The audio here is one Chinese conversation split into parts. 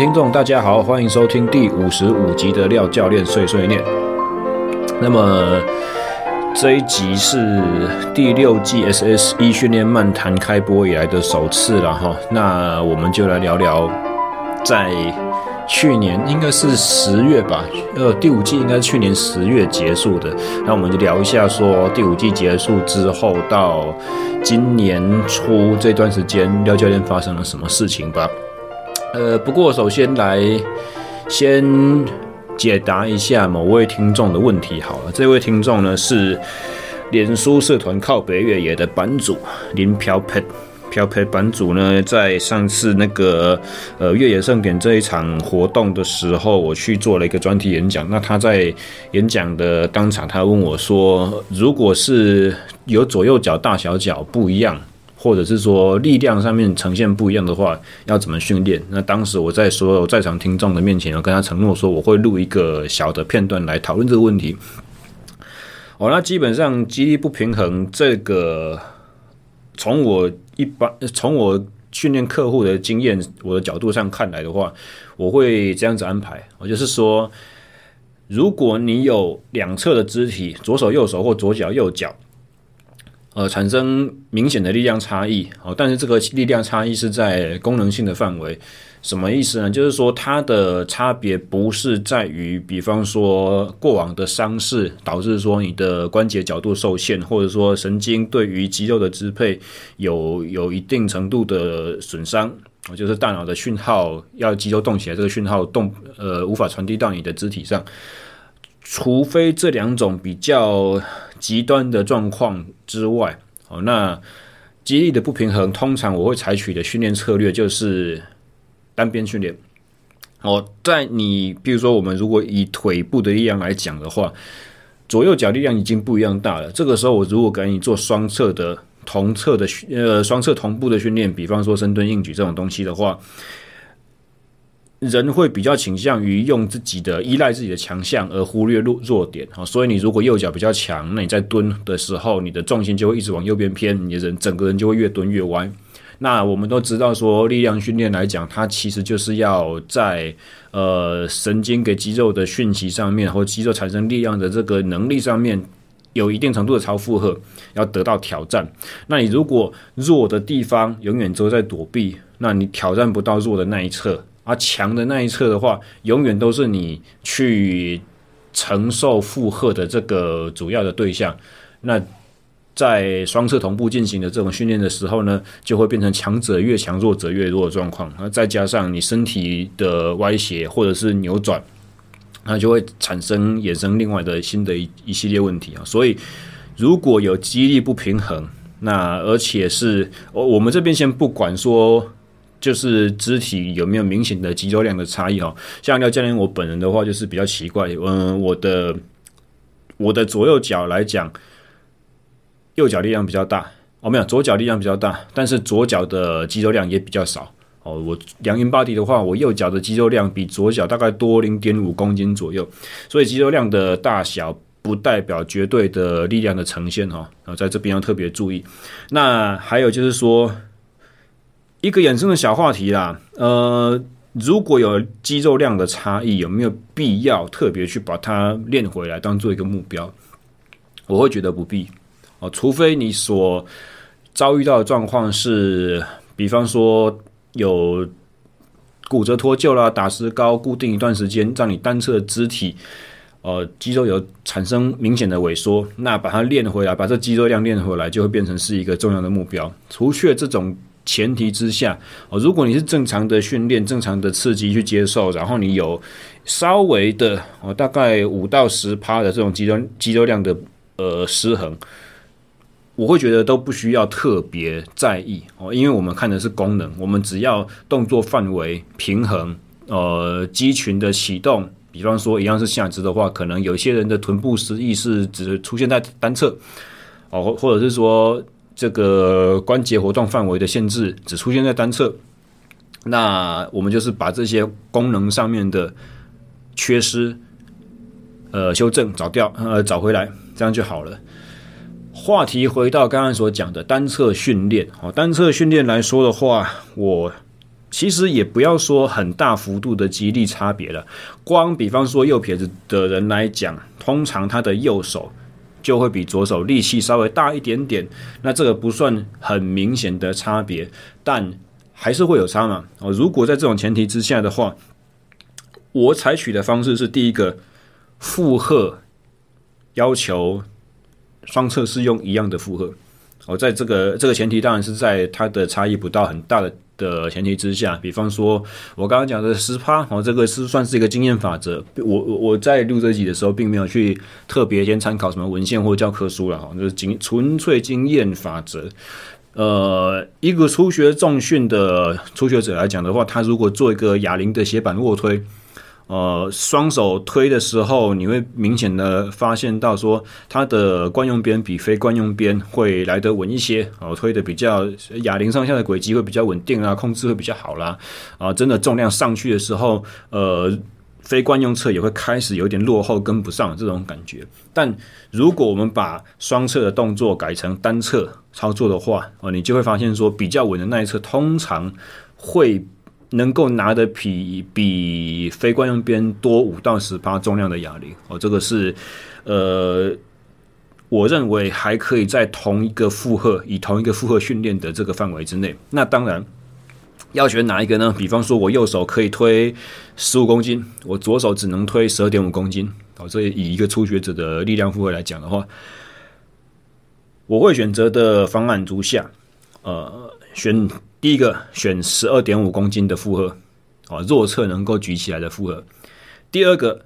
听众，大家好，欢迎收听第五十五集的廖教练碎碎念。那么这一集是第六季 SSE 训练漫谈开播以来的首次了哈。那我们就来聊聊，在去年应该是十月吧，呃，第五季应该是去年十月结束的。那我们就聊一下，说第五季结束之后到今年初这段时间，廖教练发生了什么事情吧。呃，不过首先来先解答一下某位听众的问题好了。这位听众呢是脸书社团靠北越野的版主林飘佩，飘佩版主呢在上次那个呃越野盛典这一场活动的时候，我去做了一个专题演讲。那他在演讲的当场，他问我说，如果是有左右脚大小脚不一样。或者是说力量上面呈现不一样的话，要怎么训练？那当时我在所有在场听众的面前，我跟他承诺说，我会录一个小的片段来讨论这个问题。哦，那基本上肌力不平衡这个，从我一般从我训练客户的经验，我的角度上看来的话，我会这样子安排。我就是说，如果你有两侧的肢体，左手、右手或左脚、右脚。呃，产生明显的力量差异，哦，但是这个力量差异是在功能性的范围，什么意思呢？就是说它的差别不是在于，比方说过往的伤势导致说你的关节角度受限，或者说神经对于肌肉的支配有有一定程度的损伤，就是大脑的讯号要肌肉动起来，这个讯号动呃无法传递到你的肢体上，除非这两种比较。极端的状况之外，哦，那肌力的不平衡，通常我会采取的训练策略就是单边训练。哦，在你比如说，我们如果以腿部的力量来讲的话，左右脚力量已经不一样大了。这个时候，我如果给你做双侧的同侧的呃双侧同步的训练，比方说深蹲、硬举这种东西的话。人会比较倾向于用自己的依赖自己的强项，而忽略弱弱点。所以你如果右脚比较强，那你在蹲的时候，你的重心就会一直往右边偏，你的人整个人就会越蹲越歪。那我们都知道说，力量训练来讲，它其实就是要在呃神经给肌肉的讯息上面，或肌肉产生力量的这个能力上面，有一定程度的超负荷，要得到挑战。那你如果弱的地方永远都在躲避，那你挑战不到弱的那一侧。啊，强的那一侧的话，永远都是你去承受负荷的这个主要的对象。那在双侧同步进行的这种训练的时候呢，就会变成强者越强，弱者越弱的状况。那再加上你身体的歪斜或者是扭转，那就会产生衍生另外的新的一一系列问题啊。所以如果有肌力不平衡，那而且是我我们这边先不管说。就是肢体有没有明显的肌肉量的差异哈？像廖教练我本人的话，就是比较奇怪，嗯，我的我的左右脚来讲，右脚力量比较大哦，没有，左脚力量比较大，但是左脚的肌肉量也比较少哦。我量 InBody 的话，我右脚的肌肉量比左脚大概多零点五公斤左右，所以肌肉量的大小不代表绝对的力量的呈现哈。然后在这边要特别注意。那还有就是说。一个衍生的小话题啦，呃，如果有肌肉量的差异，有没有必要特别去把它练回来当做一个目标？我会觉得不必哦，除非你所遭遇到的状况是，比方说有骨折脱臼啦、打石膏固定一段时间，让你单侧肢体呃肌肉有产生明显的萎缩，那把它练回来，把这肌肉量练回来，就会变成是一个重要的目标。除却这种。前提之下，哦，如果你是正常的训练、正常的刺激去接受，然后你有稍微的哦，大概五到十趴的这种肌肉肌肉量的呃失衡，我会觉得都不需要特别在意哦，因为我们看的是功能，我们只要动作范围平衡，呃，肌群的启动，比方说一样是下肢的话，可能有些人的臀部失忆是只出现在单侧，哦，或或者是说。这个关节活动范围的限制只出现在单侧，那我们就是把这些功能上面的缺失，呃，修正找掉，呃，找回来，这样就好了。话题回到刚刚所讲的单侧训练，哦，单侧训练来说的话，我其实也不要说很大幅度的肌力差别了。光比方说右撇子的人来讲，通常他的右手就会比左手力气稍微大一点点。那这个不算很明显的差别，但还是会有差嘛。哦，如果在这种前提之下的话，我采取的方式是第一个负荷要求双侧是用一样的负荷。哦，在这个这个前提当然是在它的差异不到很大的的前提之下，比方说我刚刚讲的十趴，哦，这个是算是一个经验法则。我我在录这集的时候，并没有去特别先参考什么文献或教科书了，哈，就是经纯粹经验法则。呃，一个初学重训的初学者来讲的话，他如果做一个哑铃的斜板卧推。呃，双手推的时候，你会明显的发现到说，它的惯用边比非惯用边会来得稳一些，哦，推的比较哑铃上下的轨迹会比较稳定啊，控制会比较好啦，啊，真的重量上去的时候，呃，非惯用侧也会开始有点落后，跟不上这种感觉。但如果我们把双侧的动作改成单侧操作的话，哦，你就会发现说，比较稳的那一侧通常会。能够拿的比比非惯用边多五到十趴重量的哑铃哦，这个是呃，我认为还可以在同一个负荷以同一个负荷训练的这个范围之内。那当然要选哪一个呢？比方说，我右手可以推十五公斤，我左手只能推十二点五公斤哦。这以一个初学者的力量负荷来讲的话，我会选择的方案如下，呃，选。第一个选十二点五公斤的负荷，啊，弱侧能够举起来的负荷。第二个，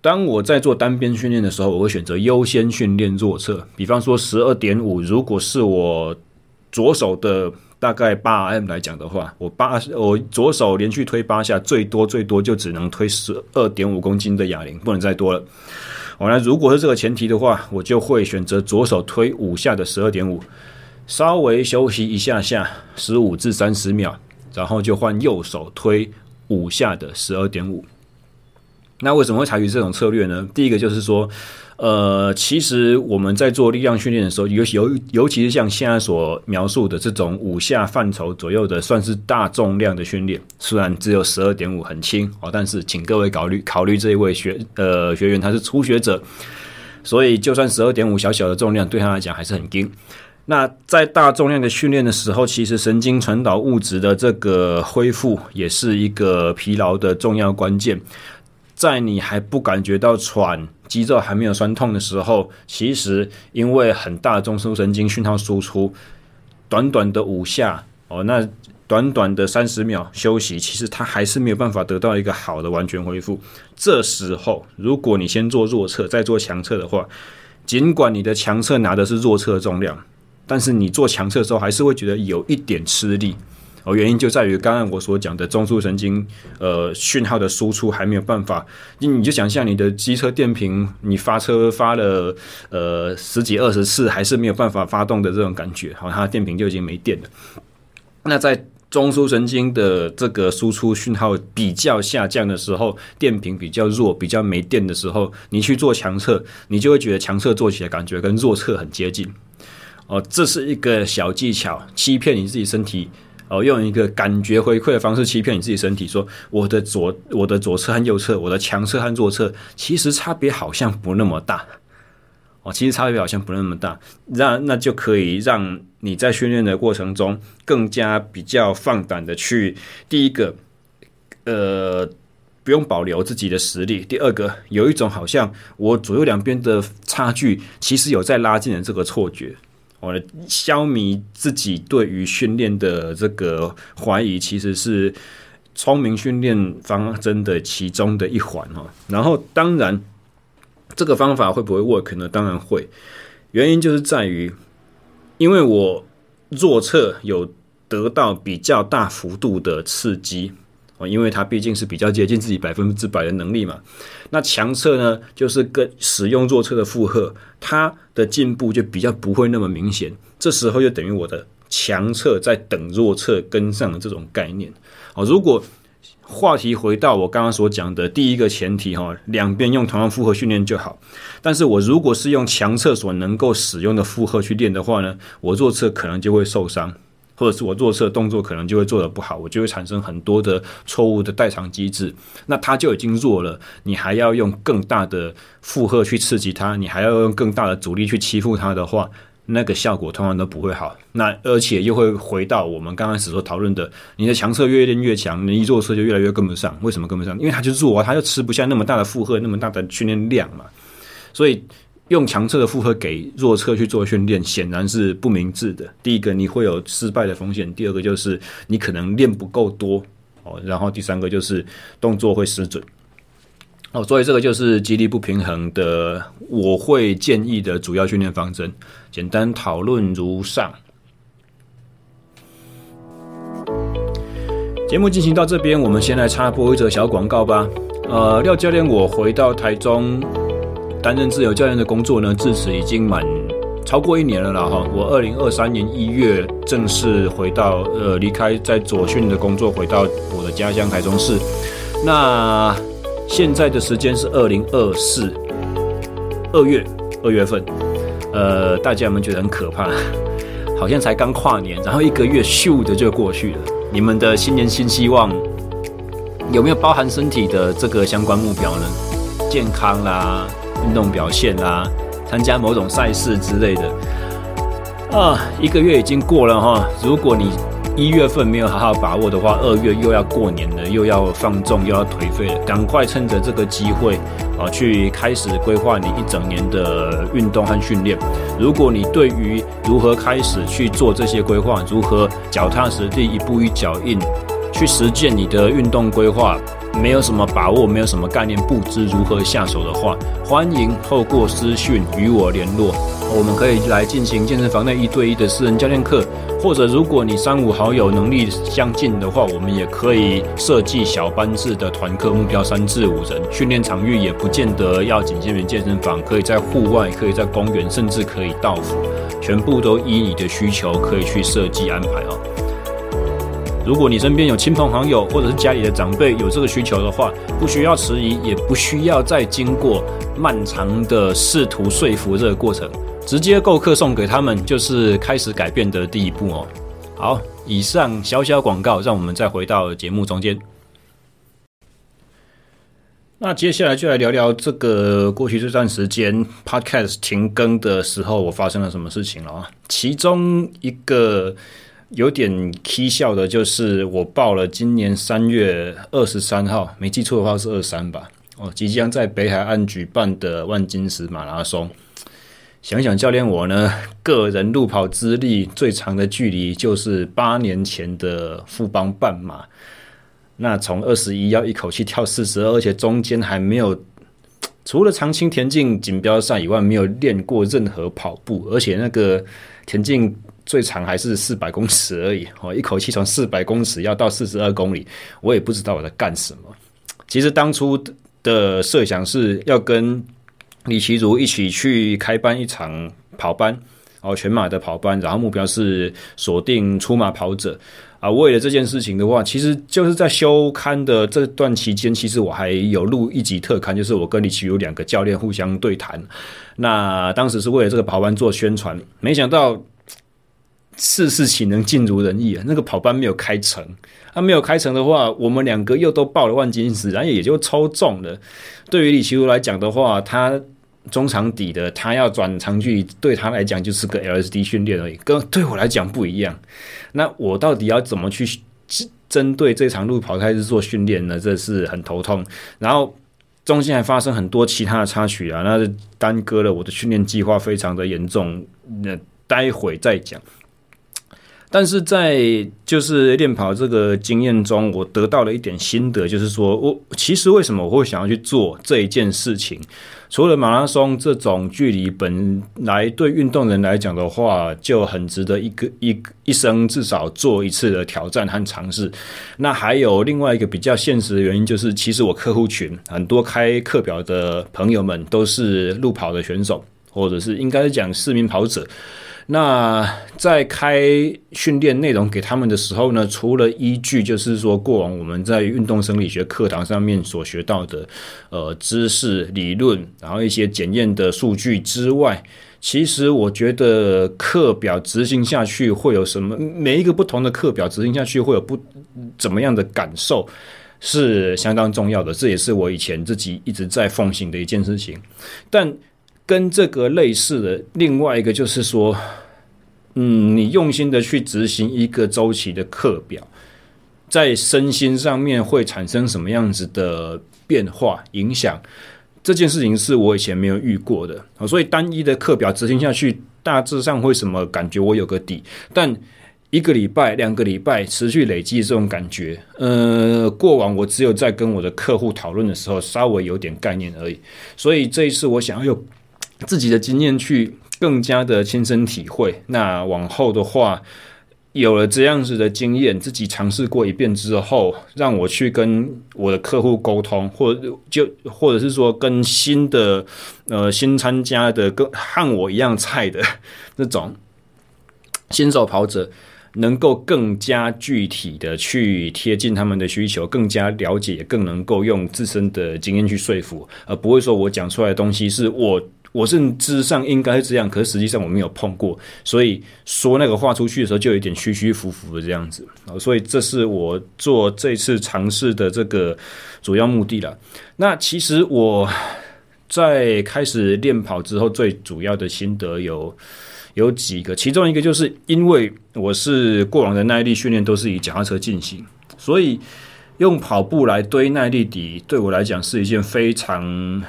当我在做单边训练的时候，我会选择优先训练弱侧。比方说十二点五，如果是我左手的大概八 M 来讲的话，我八我左手连续推八下，最多最多就只能推十二点五公斤的哑铃，不能再多了。好，那如果是这个前提的话，我就会选择左手推五下的十二点五。稍微休息一下下，十五至三十秒，然后就换右手推五下的十二点五。那为什么会采取这种策略呢？第一个就是说，呃，其实我们在做力量训练的时候，尤尤尤其是像现在所描述的这种五下范畴左右的，算是大重量的训练。虽然只有十二点五很轻哦，但是请各位考虑考虑这一位学呃学员他是初学者，所以就算十二点五小小的重量对他来讲还是很轻。那在大重量的训练的时候，其实神经传导物质的这个恢复也是一个疲劳的重要关键。在你还不感觉到喘、肌肉还没有酸痛的时候，其实因为很大中枢神经讯号输出，短短的五下哦，那短短的三十秒休息，其实它还是没有办法得到一个好的完全恢复。这时候，如果你先做弱侧，再做强侧的话，尽管你的强侧拿的是弱侧重量。但是你做强侧的时候，还是会觉得有一点吃力哦。原因就在于刚刚我所讲的中枢神经呃讯号的输出还没有办法。你你就想象你的机车电瓶，你发车发了呃十几二十次，还是没有办法发动的这种感觉，好，它的电瓶就已经没电了。那在中枢神经的这个输出讯号比较下降的时候，电瓶比较弱、比较没电的时候，你去做强侧，你就会觉得强侧做起来感觉跟弱侧很接近。哦，这是一个小技巧，欺骗你自己身体。哦，用一个感觉回馈的方式欺骗你自己身体，说我的左我的左侧和右侧，我的强侧和弱侧，其实差别好像不那么大。哦，其实差别好像不那么大，让那就可以让你在训练的过程中更加比较放胆的去，第一个，呃，不用保留自己的实力；第二个，有一种好像我左右两边的差距其实有在拉近的这个错觉。我消弭自己对于训练的这个怀疑，其实是聪明训练方针的其中的一环哈。然后，当然这个方法会不会 work 呢？当然会。原因就是在于，因为我弱侧有得到比较大幅度的刺激。因为它毕竟是比较接近自己百分之百的能力嘛，那强侧呢，就是跟使用弱侧的负荷，它的进步就比较不会那么明显。这时候就等于我的强侧在等弱侧跟上的这种概念。哦，如果话题回到我刚刚所讲的第一个前提哈，两边用同样负荷训练就好。但是我如果是用强侧所能够使用的负荷去练的话呢，我弱侧可能就会受伤。或者是我弱侧动作可能就会做得不好，我就会产生很多的错误的代偿机制。那它就已经弱了，你还要用更大的负荷去刺激它，你还要用更大的阻力去欺负它的话，那个效果通常都不会好。那而且又会回到我们刚开始所讨论的，你的强侧越练越强，你一弱侧就越来越跟不上。为什么跟不上？因为它就弱啊，它就吃不下那么大的负荷，那么大的训练量嘛。所以。用强侧的负荷给弱侧去做训练，显然是不明智的。第一个，你会有失败的风险；第二个，就是你可能练不够多哦。然后第三个就是动作会失准哦。所以这个就是肌力不平衡的，我会建议的主要训练方针。简单讨论如上。节目进行到这边，我们先来插播一则小广告吧。呃，廖教练，我回到台中。担任自由教练的工作呢，至此已经满超过一年了啦哈。我二零二三年一月正式回到呃离开在左训的工作，回到我的家乡台中市。那现在的时间是二零二四二月二月份，呃，大家有没有觉得很可怕？好像才刚跨年，然后一个月咻的就过去了。你们的新年新希望有没有包含身体的这个相关目标呢？健康啦。运动表现啊，参加某种赛事之类的啊，一个月已经过了哈。如果你一月份没有好好把握的话，二月又要过年了，又要放纵，又要颓废了。赶快趁着这个机会啊，去开始规划你一整年的运动和训练。如果你对于如何开始去做这些规划，如何脚踏实地、一步一脚印去实践你的运动规划，没有什么把握，没有什么概念，不知如何下手的话，欢迎透过私讯与我联络，我们可以来进行健身房内一对一的私人教练课，或者如果你三五好友能力相近的话，我们也可以设计小班制的团课，目标三至五人，训练场域也不见得要仅限于健身房，可以在户外，可以在公园，甚至可以到府，全部都依你的需求可以去设计安排哦。如果你身边有亲朋好友，或者是家里的长辈有这个需求的话，不需要迟疑，也不需要再经过漫长的试图说服这个过程，直接购课送给他们，就是开始改变的第一步哦。好，以上小小广告，让我们再回到节目中间。那接下来就来聊聊这个过去这段时间 Podcast 停更的时候，我发生了什么事情了啊？其中一个。有点蹊跷的，就是我报了今年三月二十三号，没记错的话是二三吧。哦，即将在北海岸举办的万金石马拉松。想想教练我呢，个人路跑资历最长的距离就是八年前的富邦半马。那从二十一要一口气跳四十二，而且中间还没有 除了长青田径锦标赛以外，没有练过任何跑步，而且那个田径。最长还是四百公尺而已，哦，一口气从四百公尺要到四十二公里，我也不知道我在干什么。其实当初的设想是要跟李奇如一起去开办一场跑班，哦，全马的跑班，然后目标是锁定出马跑者啊。为了这件事情的话，其实就是在休刊的这段期间，其实我还有录一集特刊，就是我跟李奇如两个教练互相对谈。那当时是为了这个跑班做宣传，没想到。事事岂能尽如人意啊！那个跑班没有开成，他、没有开成的话，我们两个又都报了万金石，然后也就抽中了。对于李奇儒来讲的话，他中长底的，他要转长距离，对他来讲就是个 LSD 训练而已，跟对我来讲不一样。那我到底要怎么去针对这场路跑开始做训练呢？这是很头痛。然后中间还发生很多其他的插曲啊，那耽搁了我的训练计划，非常的严重。那待会再讲。但是在就是练跑这个经验中，我得到了一点心得，就是说我其实为什么我会想要去做这一件事情？除了马拉松这种距离本来对运动人来讲的话就很值得一个一一生至少做一次的挑战和尝试，那还有另外一个比较现实的原因，就是其实我客户群很多开课表的朋友们都是路跑的选手，或者是应该讲市民跑者。那在开训练内容给他们的时候呢，除了依据就是说过往我们在运动生理学课堂上面所学到的呃知识理论，然后一些检验的数据之外，其实我觉得课表执行下去会有什么？每一个不同的课表执行下去会有不怎么样的感受，是相当重要的。这也是我以前自己一直在奉行的一件事情，但。跟这个类似的另外一个就是说，嗯，你用心的去执行一个周期的课表，在身心上面会产生什么样子的变化影响？这件事情是我以前没有遇过的，所以单一的课表执行下去，大致上会什么感觉？我有个底，但一个礼拜、两个礼拜持续累积这种感觉，呃，过往我只有在跟我的客户讨论的时候，稍微有点概念而已。所以这一次我想要有。自己的经验去更加的亲身体会，那往后的话，有了这样子的经验，自己尝试过一遍之后，让我去跟我的客户沟通，或就或者是说跟新的呃新参加的跟和我一样菜的那种新手跑者，能够更加具体的去贴近他们的需求，更加了解，更能够用自身的经验去说服，而不会说我讲出来的东西是我。我认知上应该是这样，可是实际上我没有碰过，所以说那个话出去的时候就有点虚虚浮浮的这样子。所以这是我做这次尝试的这个主要目的了。那其实我在开始练跑之后，最主要的心得有有几个，其中一个就是因为我是过往的耐力训练都是以脚踏车进行，所以用跑步来堆耐力底，对我来讲是一件非常。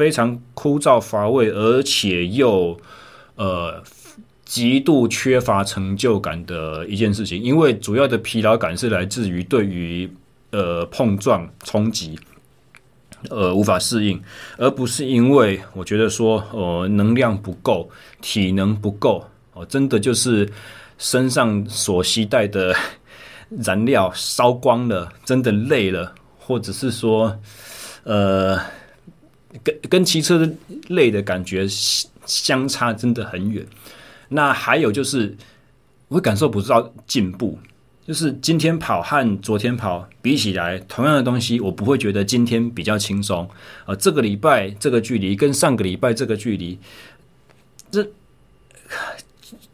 非常枯燥乏味，而且又呃极度缺乏成就感的一件事情。因为主要的疲劳感是来自于对于呃碰撞冲击呃无法适应，而不是因为我觉得说呃能量不够、体能不够哦，真的就是身上所携带的燃料烧光了，真的累了，或者是说呃。跟跟骑车的累的感觉相差真的很远。那还有就是，我会感受不到进步。就是今天跑和昨天跑比起来，同样的东西，我不会觉得今天比较轻松。呃，这个礼拜这个距离跟上个礼拜这个距离，这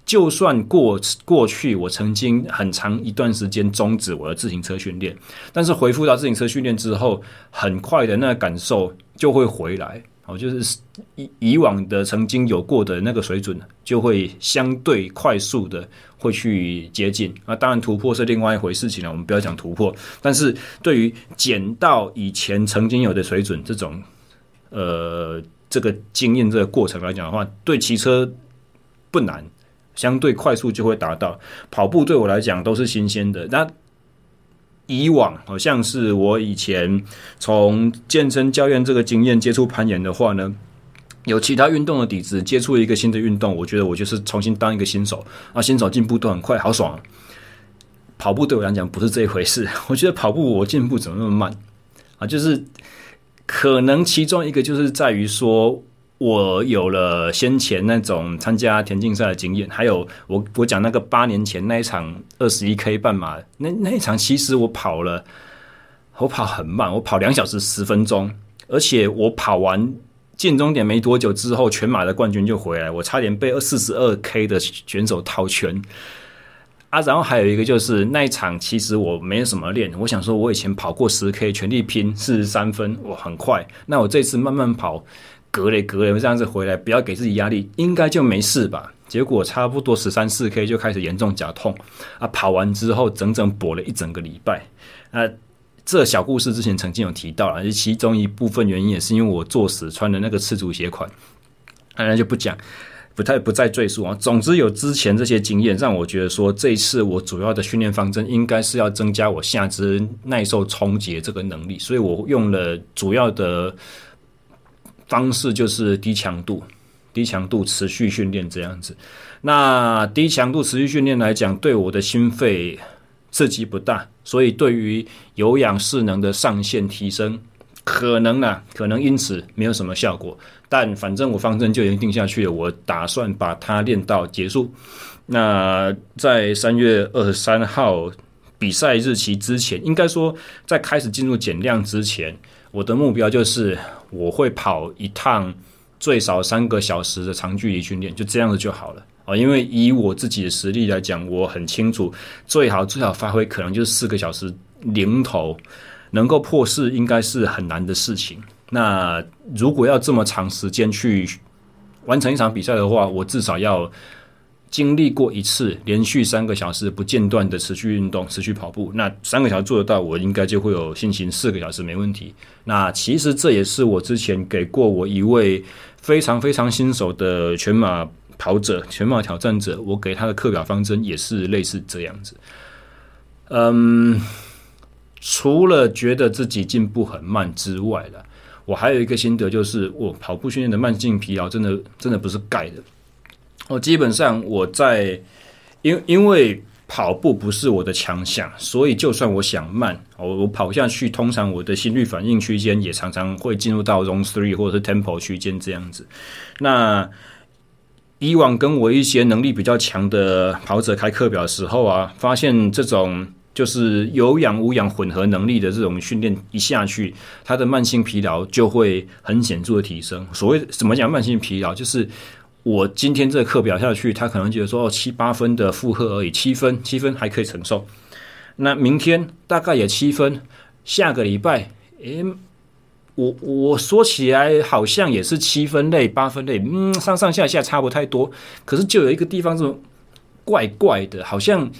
就算过过去，我曾经很长一段时间终止我的自行车训练，但是恢复到自行车训练之后，很快的那个感受。就会回来，哦，就是以以往的曾经有过的那个水准，就会相对快速的会去接近。那当然突破是另外一回事情了，我们不要讲突破。但是对于减到以前曾经有的水准，这种呃这个经验这个过程来讲的话，对骑车不难，相对快速就会达到。跑步对我来讲都是新鲜的，那。以往好像是我以前从健身教练这个经验接触攀岩的话呢，有其他运动的底子，接触一个新的运动，我觉得我就是重新当一个新手啊，新手进步都很快，好爽。跑步对我来讲不是这一回事，我觉得跑步我进步怎么那么慢啊？就是可能其中一个就是在于说。我有了先前那种参加田径赛的经验，还有我我讲那个八年前那一场二十一 K 半马，那那一场其实我跑了，我跑很慢，我跑两小时十分钟，而且我跑完进终点没多久之后，全马的冠军就回来，我差点被二四十二 K 的选手套圈啊！然后还有一个就是那一场其实我没什么练，我想说我以前跑过十 K 全力拼四十三分，我很快，那我这次慢慢跑。隔了隔了这样子回来，不要给自己压力，应该就没事吧？结果差不多十三四 K 就开始严重脚痛啊！跑完之后整整跛了一整个礼拜。啊，这小故事之前曾经有提到了，其中一部分原因也是因为我作死穿的那个赤足鞋款，那就不讲，不太不再赘述啊。总之有之前这些经验，让我觉得说这一次我主要的训练方针应该是要增加我下肢耐受冲击这个能力，所以我用了主要的。方式就是低强度、低强度持续训练这样子。那低强度持续训练来讲，对我的心肺刺激不大，所以对于有氧势能的上限提升可能呢，可能因此没有什么效果，但反正我方针就已经定下去了，我打算把它练到结束。那在三月二十三号比赛日期之前，应该说在开始进入减量之前，我的目标就是我会跑一趟最少三个小时的长距离训练，就这样子就好了啊。因为以我自己的实力来讲，我很清楚，最好最好发挥可能就是四个小时零头。能够破四应该是很难的事情。那如果要这么长时间去完成一场比赛的话，我至少要经历过一次连续三个小时不间断的持续运动、持续跑步。那三个小时做得到，我应该就会有信心四个小时没问题。那其实这也是我之前给过我一位非常非常新手的全马跑者、全马挑战者，我给他的课表方针也是类似这样子。嗯。除了觉得自己进步很慢之外了，我还有一个心得，就是我跑步训练的慢性疲劳真的真的不是盖的。我基本上我在因因为跑步不是我的强项，所以就算我想慢，我我跑下去，通常我的心率反应区间也常常会进入到 Zone Three 或者是 Tempo 区间这样子。那以往跟我一些能力比较强的跑者开课表的时候啊，发现这种。就是有氧无氧混合能力的这种训练一下去，他的慢性疲劳就会很显著的提升。所谓怎么讲慢性疲劳，就是我今天这个课表下去，他可能觉得说哦七八分的负荷而已，七分七分还可以承受。那明天大概也七分，下个礼拜，诶，我我说起来好像也是七分类八分类，嗯，上上下下差不太多，可是就有一个地方是怪怪的，好像。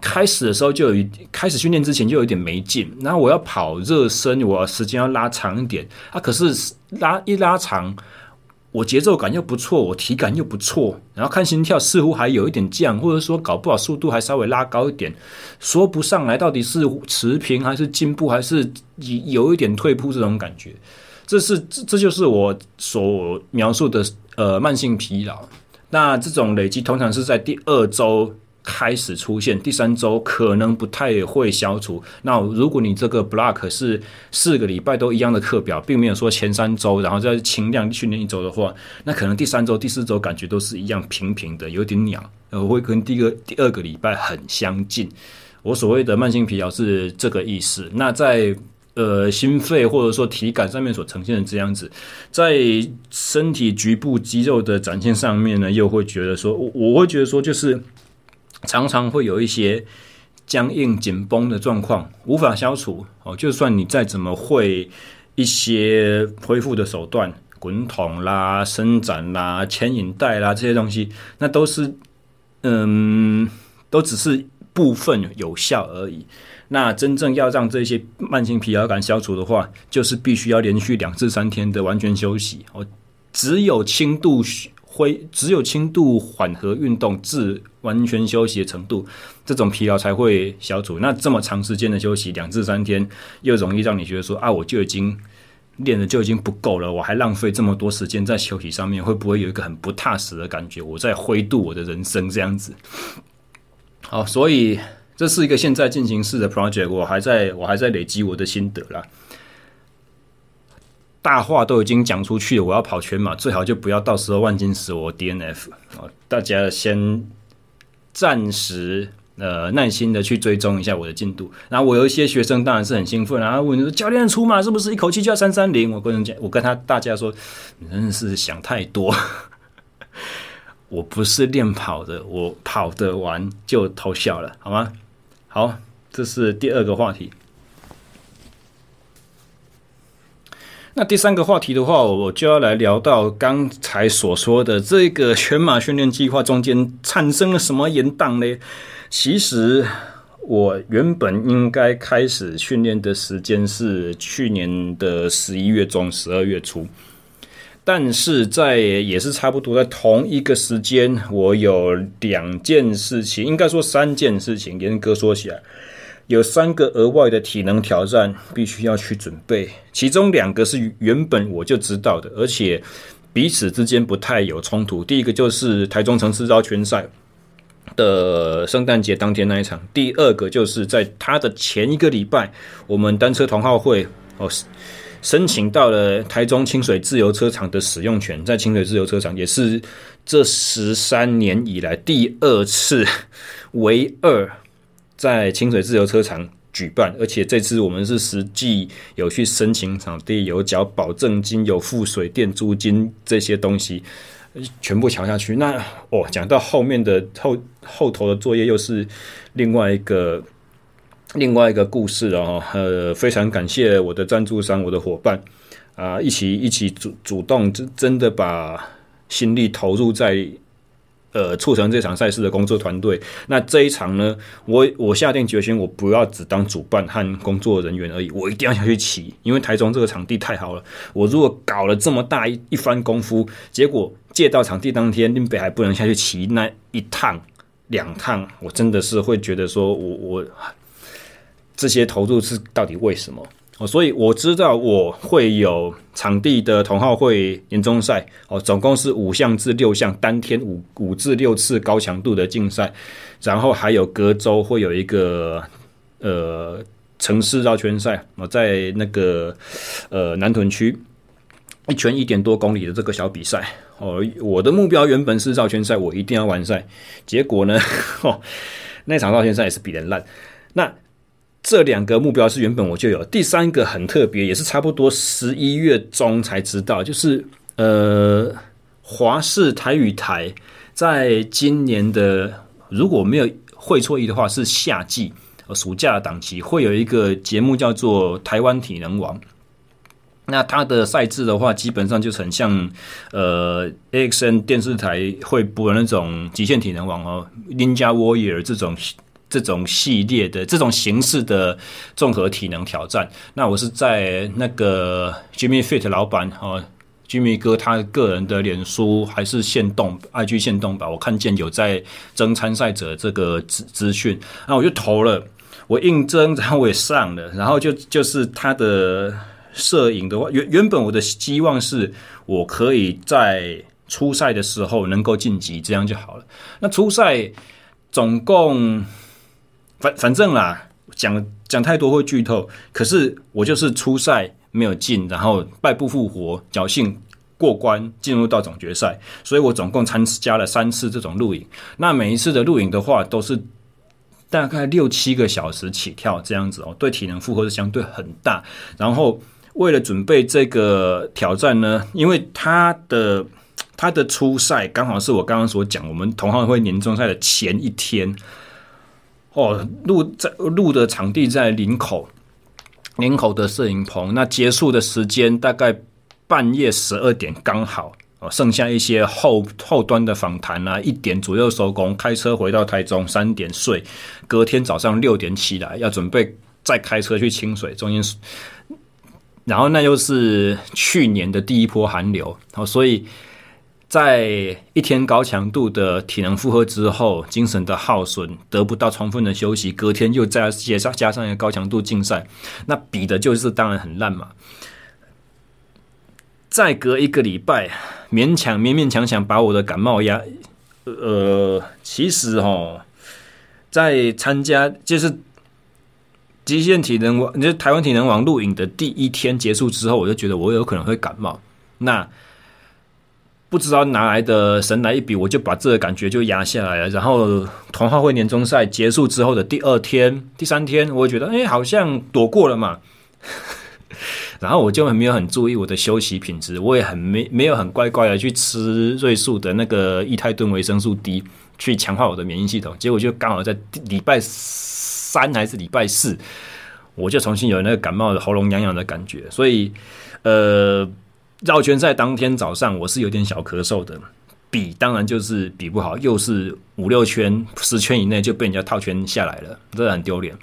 开始的时候就有开始训练之前就有点没劲，然后我要跑热身，我时间要拉长一点啊，可是拉一拉长，我节奏感又不错，我体感又不错，然后看心跳似乎还有一点降，或者说搞不好速度还稍微拉高一点，说不上来到底是持平还是进步还是有一点退步这种感觉，这是这这就是我所描述的呃慢性疲劳。那这种累积通常是在第二周。开始出现，第三周可能不太会消除。那如果你这个 block 是四个礼拜都一样的课表，并没有说前三周然后再轻量训练一周的话，那可能第三周、第四周感觉都是一样平平的，有点鸟，呃，会跟第一个、第二个礼拜很相近。我所谓的慢性疲劳是这个意思。那在呃心肺或者说体感上面所呈现的这样子，在身体局部肌肉的展现上面呢，又会觉得说，我我会觉得说就是。常常会有一些僵硬紧绷的状况，无法消除哦。就算你再怎么会一些恢复的手段，滚筒啦、伸展啦、牵引带啦这些东西，那都是嗯，都只是部分有效而已。那真正要让这些慢性疲劳感消除的话，就是必须要连续两至三天的完全休息哦。只有轻度。会只有轻度缓和运动至完全休息的程度，这种疲劳才会消除。那这么长时间的休息，两至三天，又容易让你觉得说啊，我就已经练的就已经不够了，我还浪费这么多时间在休息上面，会不会有一个很不踏实的感觉？我在挥度我的人生这样子。好，所以这是一个现在进行式的 project，我还在我还在累积我的心得啦。大话都已经讲出去了，我要跑全马，最好就不要到时候万金石我 DNF 啊！大家先暂时呃耐心的去追踪一下我的进度。然后我有一些学生当然是很兴奋，然后问说教练出马是不是一口气就要三三零？我跟人讲，我跟他大家说，你真的是想太多。我不是练跑的，我跑得完就偷笑了，好吗？好，这是第二个话题。那第三个话题的话，我就要来聊到刚才所说的这个全马训练计划中间产生了什么延宕呢？其实我原本应该开始训练的时间是去年的十一月中、十二月初，但是在也是差不多在同一个时间，我有两件事情，应该说三件事情，严格说起来。有三个额外的体能挑战必须要去准备，其中两个是原本我就知道的，而且彼此之间不太有冲突。第一个就是台中城市绕圈赛的圣诞节当天那一场，第二个就是在他的前一个礼拜，我们单车同好会哦申请到了台中清水自由车场的使用权，在清水自由车场也是这十三年以来第二次，唯二在清水自由车场举办，而且这次我们是实际有去申请场地，有缴保证金，有付水电租金这些东西，全部乔下去。那哦，讲到后面的后后头的作业，又是另外一个。另外一个故事哦，呃，非常感谢我的赞助商，我的伙伴啊，一起一起主主动真真的把心力投入在呃促成这场赛事的工作团队。那这一场呢，我我下定决心，我不要只当主办和工作人员而已，我一定要下去骑，因为台中这个场地太好了。我如果搞了这么大一一番功夫，结果借到场地当天，林北还不能下去骑那一趟两趟，我真的是会觉得说我我。这些投入是到底为什么？哦，所以我知道我会有场地的同号会年终赛哦，总共是五项至六项，当天五五至六次高强度的竞赛，然后还有隔周会有一个呃城市绕圈赛哦，在那个呃南屯区一圈一点多公里的这个小比赛哦，我的目标原本是绕圈赛，我一定要完赛，结果呢，哦，那场绕圈赛也是比人烂，那。这两个目标是原本我就有，第三个很特别，也是差不多十一月中才知道，就是呃，华视台语台在今年的如果没有会错意的话，是夏季暑假档期会有一个节目叫做《台湾体能王》，那它的赛制的话，基本上就很像呃 AXN 电视台会播的那种极限体能王哦，Ninja Warrior 这种。这种系列的这种形式的综合体能挑战，那我是在那个 Jimmy Fit 老板哦，Jimmy 哥他个人的脸书还是限动 IG 限动吧，我看见有在征参赛者这个资资讯，那我就投了，我应征，然后我也上了，然后就就是他的摄影的话，原原本我的希望是我可以在初赛的时候能够晋级，这样就好了。那初赛总共。反反正啦，讲讲太多会剧透。可是我就是初赛没有进，然后败不复活，侥幸过关进入到总决赛。所以我总共参加了三次这种录影。那每一次的录影的话，都是大概六七个小时起跳这样子哦，对体能负荷是相对很大。然后为了准备这个挑战呢，因为他的他的初赛刚好是我刚刚所讲，我们同行会年终赛的前一天。哦，录在录的场地在林口，林口的摄影棚。那结束的时间大概半夜十二点刚好哦，剩下一些后后端的访谈啊，一点左右收工，开车回到台中，三点睡，隔天早上六点起来，要准备再开车去清水中间，然后那又是去年的第一波寒流，哦，所以。在一天高强度的体能负荷之后，精神的耗损，得不到充分的休息，隔天又再加上加上一个高强度竞赛，那比的就是当然很烂嘛。再隔一个礼拜，勉强勉勉强强把我的感冒压，呃，其实哈，在参加就是极限体能网，就是台湾体能网录影的第一天结束之后，我就觉得我有可能会感冒，那。不知道哪来的神来一笔，我就把这个感觉就压下来了。然后同好会年终赛结束之后的第二天、第三天，我觉得哎，好像躲过了嘛。然后我就没有很注意我的休息品质，我也很没没有很乖乖的去吃瑞素的那个易泰顿维生素 D 去强化我的免疫系统。结果就刚好在礼拜三还是礼拜四，我就重新有那个感冒的喉咙痒痒的感觉。所以，呃。绕圈赛当天早上，我是有点小咳嗽的，比当然就是比不好，又是五六圈、十圈以内就被人家套圈下来了，真的很丢脸。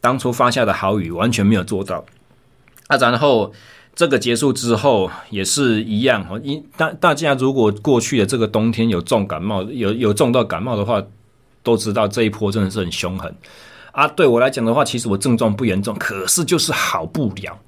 当初发下的豪语完全没有做到。啊，然后这个结束之后也是一样，因大大家如果过去的这个冬天有重感冒，有有重到感冒的话，都知道这一波真的是很凶狠。啊，对我来讲的话，其实我症状不严重，可是就是好不了。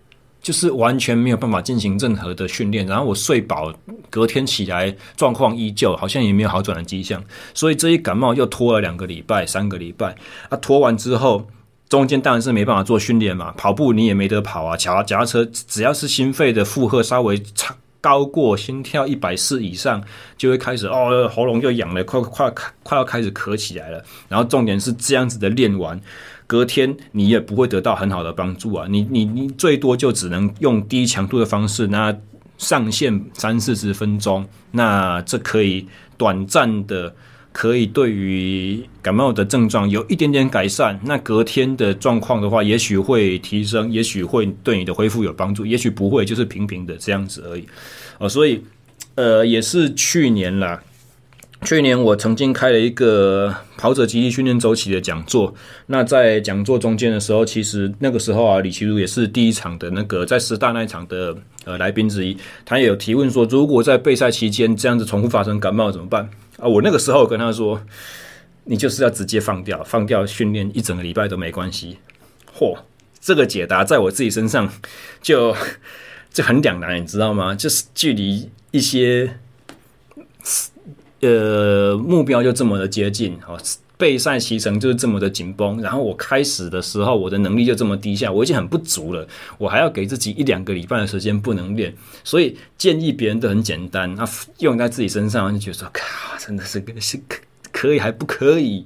就是完全没有办法进行任何的训练，然后我睡饱，隔天起来状况依旧，好像也没有好转的迹象，所以这一感冒又拖了两个礼拜、三个礼拜。啊，拖完之后，中间当然是没办法做训练嘛，跑步你也没得跑啊，脚脚踏车只要是心肺的负荷稍微差高过心跳一百四以上，就会开始哦，喉咙就痒了，快快快要开始咳起来了。然后重点是这样子的练完，隔天你也不会得到很好的帮助啊，你你你最多就只能用低强度的方式，那上限三四十分钟，那这可以短暂的。可以对于感冒的症状有一点点改善，那隔天的状况的话，也许会提升，也许会对你的恢复有帮助，也许不会，就是平平的这样子而已。哦，所以呃，也是去年啦，去年我曾经开了一个跑者基地训练周期的讲座。那在讲座中间的时候，其实那个时候啊，李奇儒也是第一场的那个在师大那一场的呃来宾之一，他也有提问说，如果在备赛期间这样子重复发生感冒怎么办？啊，我那个时候跟他说，你就是要直接放掉，放掉训练一整个礼拜都没关系。嚯，这个解答在我自己身上就 就很两难，你知道吗？就是距离一些呃目标就这么的接近，哦，备赛期程就是这么的紧绷，然后我开始的时候我的能力就这么低下，我已经很不足了，我还要给自己一两个礼拜的时间不能练，所以建议别人都很简单，那用在自己身上就觉得说，靠，真的是是可可以还不可以，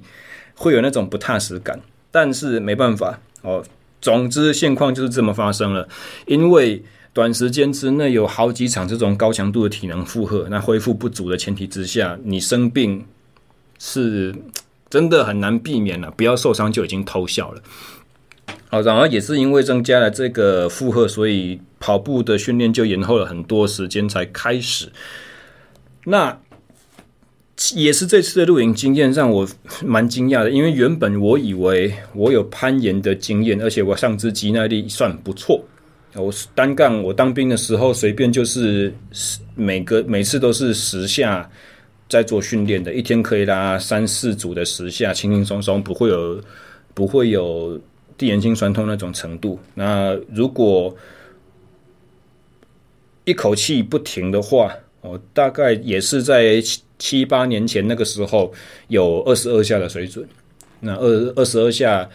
会有那种不踏实感，但是没办法哦，总之现况就是这么发生了，因为短时间之内有好几场这种高强度的体能负荷，那恢复不足的前提之下，你生病是。真的很难避免了，不要受伤就已经偷笑了。好，然后也是因为增加了这个负荷，所以跑步的训练就延后了很多时间才开始。那也是这次的露营经验让我蛮惊讶的，因为原本我以为我有攀岩的经验，而且我上肢肌耐力算不错。我单杠，我当兵的时候随便就是每个每次都是十下。在做训练的，一天可以拉三四组的十下，轻轻松松，不会有不会有递延性酸痛那种程度。那如果一口气不停的话，我大概也是在七七八年前那个时候有二十二下的水准。那二二十二下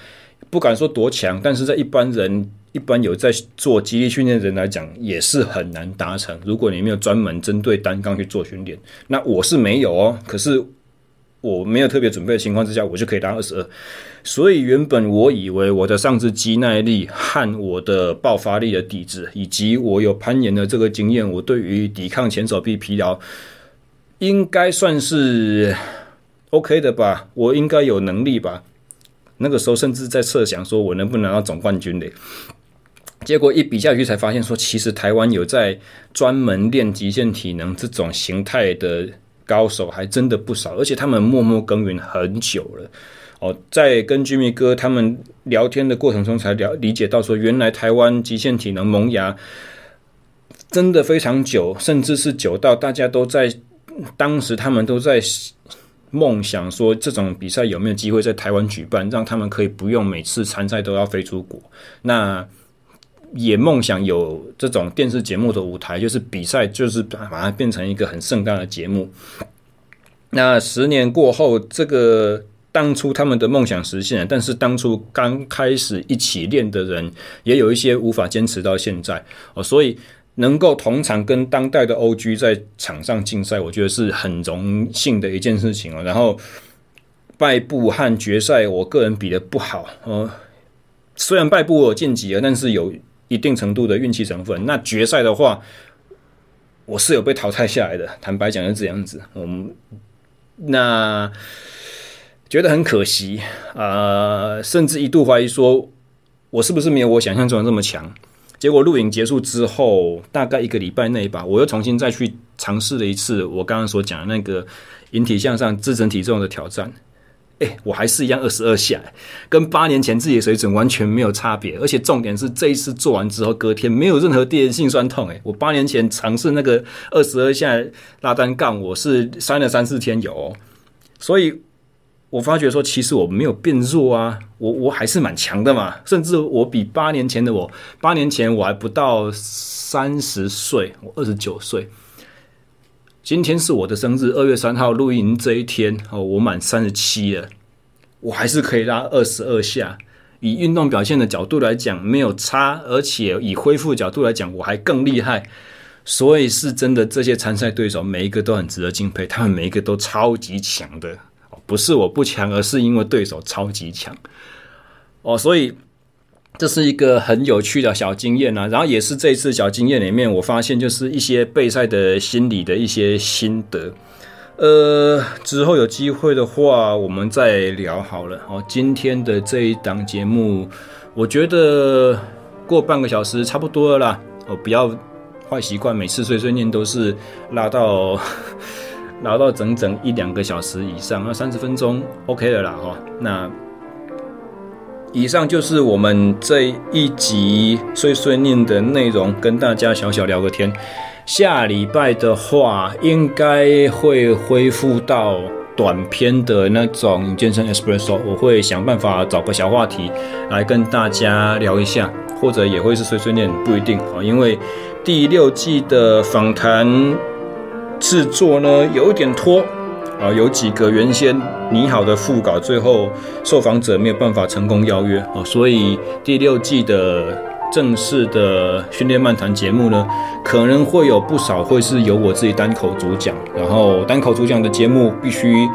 不敢说多强，但是在一般人。一般有在做肌力训练的人来讲，也是很难达成。如果你没有专门针对单杠去做训练，那我是没有哦。可是我没有特别准备的情况之下，我就可以达二十二。所以原本我以为我的上肢肌耐力和我的爆发力的底子，以及我有攀岩的这个经验，我对于抵抗前手臂疲劳应该算是 OK 的吧？我应该有能力吧？那个时候甚至在设想说，我能不能拿到总冠军嘞？结果一比下去，才发现说，其实台湾有在专门练极限体能这种形态的高手，还真的不少，而且他们默默耕耘很久了。哦，在跟军迷哥他们聊天的过程中，才了理解到说，原来台湾极限体能萌芽真的非常久，甚至是久到大家都在当时他们都在梦想说，这种比赛有没有机会在台湾举办，让他们可以不用每次参赛都要飞出国。那也梦想有这种电视节目的舞台，就是比赛，就是把它变成一个很盛大的节目。那十年过后，这个当初他们的梦想实现了，但是当初刚开始一起练的人，也有一些无法坚持到现在哦。所以能够同场跟当代的 OG 在场上竞赛，我觉得是很荣幸的一件事情哦。然后败部和决赛，我个人比的不好哦。虽然败部我晋级了，但是有。一定程度的运气成分。那决赛的话，我是有被淘汰下来的。坦白讲是这样子，我们，那觉得很可惜啊，甚至一度怀疑说，我是不是没有我想象中的这么强？结果录影结束之后，大概一个礼拜内吧，我又重新再去尝试了一次我刚刚所讲的那个引体向上自身体重的挑战。欸、我还是一样二十二下，跟八年前自己的水准完全没有差别，而且重点是这一次做完之后，隔天没有任何递延性酸痛。诶，我八年前尝试那个二十二下拉单杠，我是酸了三四天有、哦，所以我发觉说，其实我没有变弱啊，我我还是蛮强的嘛，甚至我比八年前的我，八年前我还不到三十岁，我二十九岁。今天是我的生日，二月三号录音这一天哦，我满三十七了，我还是可以拉二十二下，以运动表现的角度来讲没有差，而且以恢复角度来讲我还更厉害。所以是真的，这些参赛对手每一个都很值得敬佩，他们每一个都超级强的，不是我不强，而是因为对手超级强。哦，所以这是一个很有趣的小经验啊。然后也是这一次小经验里面，我发现就是一些备赛的心理的一些心得。呃，之后有机会的话，我们再聊好了。哦，今天的这一档节目，我觉得过半个小时差不多了啦。哦，不要。坏习惯，每次碎碎念都是拉到 拉到整整一两个小时以上，那三十分钟 OK 了啦哈。那以上就是我们这一集碎碎念的内容，跟大家小小聊个天。下礼拜的话，应该会恢复到短篇的那种健身 Espresso，我会想办法找个小话题来跟大家聊一下，或者也会是碎碎念，不一定啊，因为。第六季的访谈制作呢，有一点拖啊，有几个原先拟好的副稿，最后受访者没有办法成功邀约啊，所以第六季的正式的训练漫谈节目呢，可能会有不少会是由我自己单口主讲，然后单口主讲的节目必须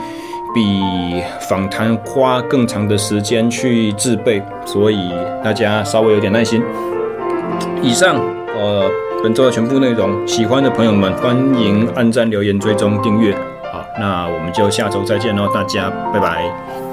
比访谈花更长的时间去制备，所以大家稍微有点耐心。以上，呃。本周的全部内容，喜欢的朋友们欢迎按赞、留言、追踪、订阅。那我们就下周再见喽，大家拜拜。